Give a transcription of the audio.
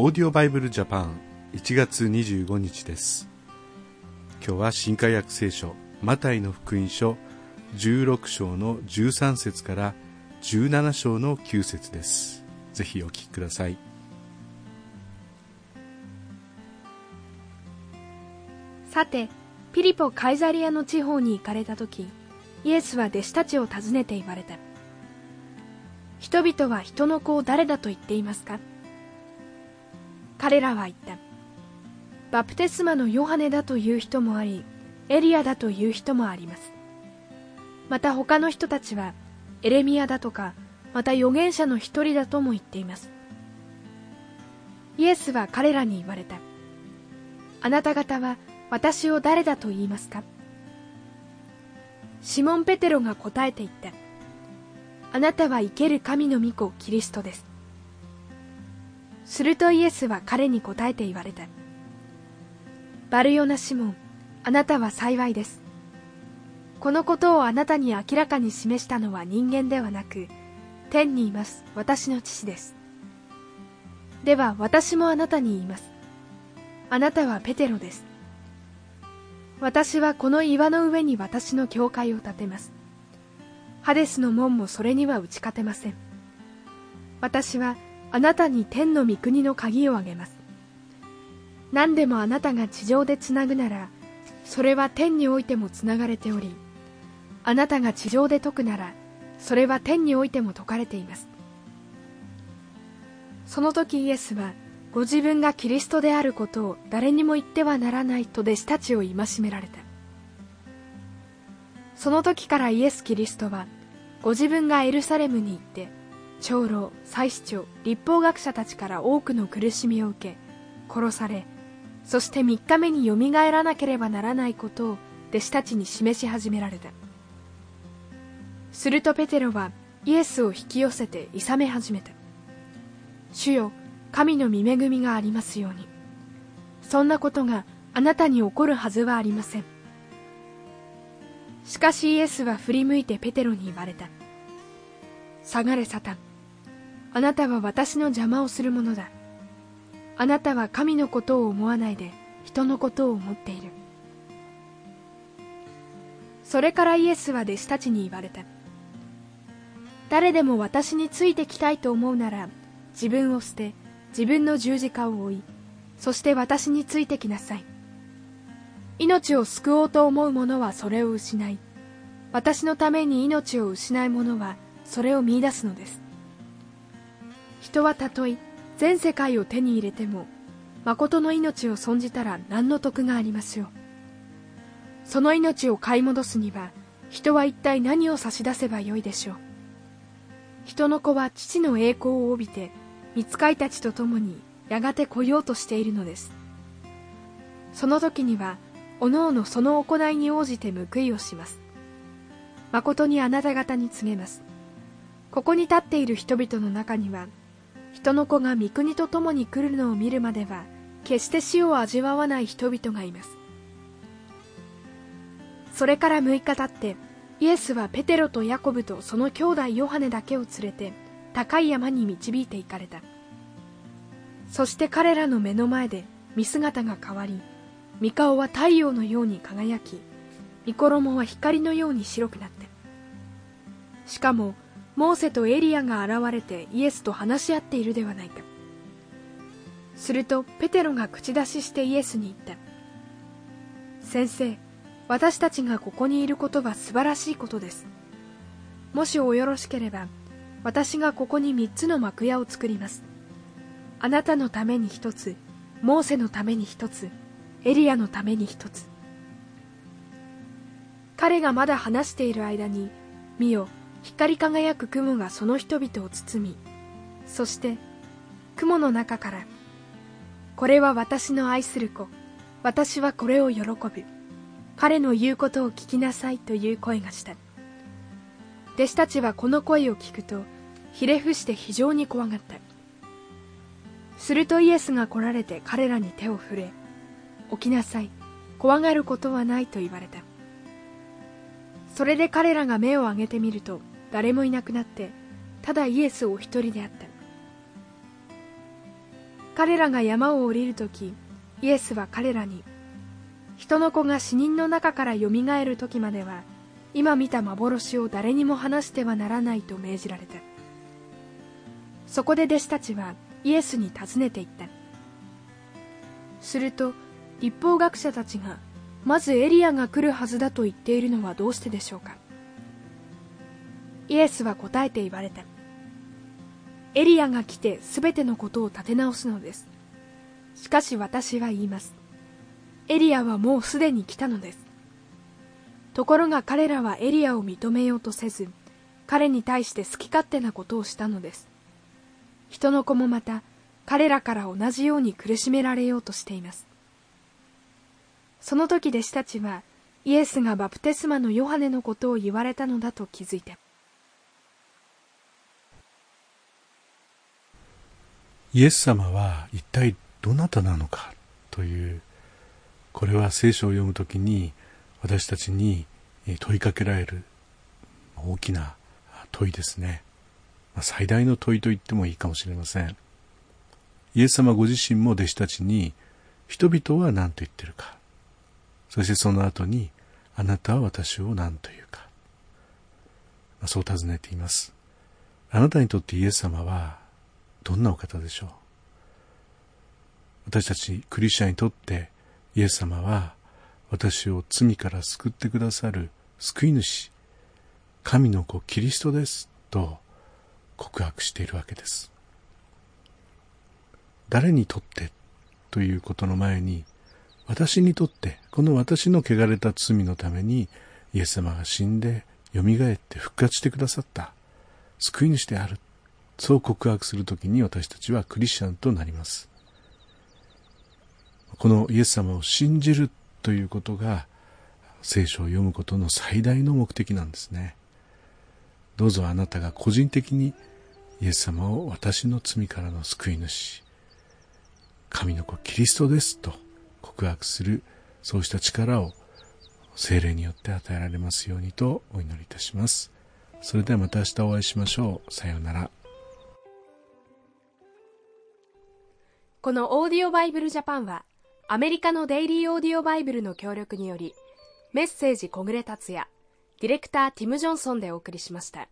オーディオバイブルジャパン1月25日です。今日は新海約聖書マタイの福音書16章の13節から17章の9節です。ぜひお聞きください。さてピリポ・カイザリアの地方に行かれた時イエスは弟子たちを訪ねて言われた。人々は人の子を誰だと言っていますか？彼らは言った。バプテスマのヨハネだという人もありエリアだという人もあります。また他の人たちはエレミアだとかまた預言者の一人だとも言っています。イエスは彼らに言われた。あなた方は私を誰だと言いますか？シモン・ペテロが答えて言った。あなたは生ける神の御子キリストです。するとイエスは彼に答えて言われた。バルヨナ・シモンあなたは幸いです。このことをあなたに明らかに示したのは人間ではなく天にいます私の父です。では私もあなたに言います。あなたはペテロです。私はこの岩の上に私の教会を建てます。ハデスの門もそれには打ち勝てません。私はあなたに天の御国の鍵をあげます。何でもあなたが地上でつなぐならそれは天においてもつながれておりあなたが地上で解くならそれは天においても解かれています。その時イエスはご自分がキリストであることを誰にも言ってはならないと弟子たちを戒められた。その時からイエス・キリストはご自分がエルサレムに行って長老祭司長立法学者たちから多くの苦しみを受け殺されそして3日目によみがえらなければならないことを弟子たちに示し始められた。するとペテロはイエスを引き寄せていさめ始めた。主よ神の御恵みがありますように。そんなことがあなたに起こるはずはありません。しかしイエスは振り向いてペテロに言われた。下がれサタン。あなたは私の邪魔をするものだ。あなたは神のことを思わないで人のことを思っている。それからイエスは弟子たちに言われた。誰でも私についてきたいと思うなら自分を捨て自分の十字架を追いそして私についてきなさい。命を救おうと思う者はそれを失い私のために命を失う者はそれを見出すのです。人はたとえ全世界を手に入れても誠の命を損じたら何の得がありますよその命を買い戻すには人は一体何を差し出せばよいでしょう。人の子は父の栄光を帯びて見つかいたちと共にやがて来ようとしているのです。その時にはおのおのその行いに応じて報いをします。誠にあなた方に告げます。ここに立っている人々の中には人の子が御国と共に来るのを見るまでは決して死を味わわない人々がいます。それから6日経ってイエスはペテロとヤコブとその兄弟ヨハネだけを連れて高い山に導いて行かれた。そして彼らの目の前で見姿が変わり御顔は太陽のように輝き御衣は光のように白くなって。しかもモーセとエリアが現れてイエスと話し合っているではないか。するとペテロが口出ししてイエスに言った。先生私たちがここにいることは素晴らしいことです。もしおよろしければ私がここに3つの幕屋を作ります。あなたのために1つモーセのために1つエリアのために1つ。彼がまだ話している間に見よ光り輝く雲がその人々を包みそして雲の中からこれは私の愛する子私はこれを喜ぶ彼の言うことを聞きなさいという声がした。弟子たちはこの声を聞くとひれ伏して非常に怖がった。するとイエスが来られて彼らに手を触れ起きなさい怖がることはないと言われた。それで彼らが目を上げてみると誰もいなくなってただイエスお一人であった。彼らが山を降りるときイエスは彼らに人の子が死人の中からよみがえる時までは今見た幻を誰にも話してはならないと命じられた。そこで弟子たちはイエスに尋ねていった。すると立法学者たちがまずエリアが来るはずだと言っているのはどうしてでしょうか。イエスは答えて言われた。エリアが来てすべてのことを立て直すのです。しかし私は言います。エリアはもうすでに来たのです。ところが彼らはエリアを認めようとせず彼に対して好き勝手なことをしたのです。人の子もまた彼らから同じように苦しめられようとしています。その時弟子たちはイエスがバプテスマのヨハネのことを言われたのだと気づいてイエス様は一体どなたなのかというこれは聖書を読むときに私たちに問いかけられる大きな問いですね。最大の問いと言ってもいいかもしれません。イエス様ご自身も弟子たちに人々は何と言ってるか。そしてその後にあなたは私を何というか。そう尋ねています。あなたにとってイエス様はどんなお方でしょう？私たちクリスチャンにとってイエス様は私を罪から救ってくださる救い主神の子キリストですと告白しているわけです。誰にとってということの前に私にとってこの私の汚れた罪のためにイエス様が死んでよみがえって復活してくださった救い主であるそう告白するときに私たちはクリスチャンとなります。このイエス様を信じるということが聖書を読むことの最大の目的なんですね。どうぞあなたが個人的にイエス様を私の罪からの救い主神の子キリストですと告白するそうした力を精霊によって与えられますようにとお祈りいたします。それではまた明日お会いしましょう。さようなら。このオーディオバイブルジャパンはアメリカのデイリーオーディオバイブルの協力によりメッセージ小暮達也ディレクターティム・ジョンソンでお送りしました。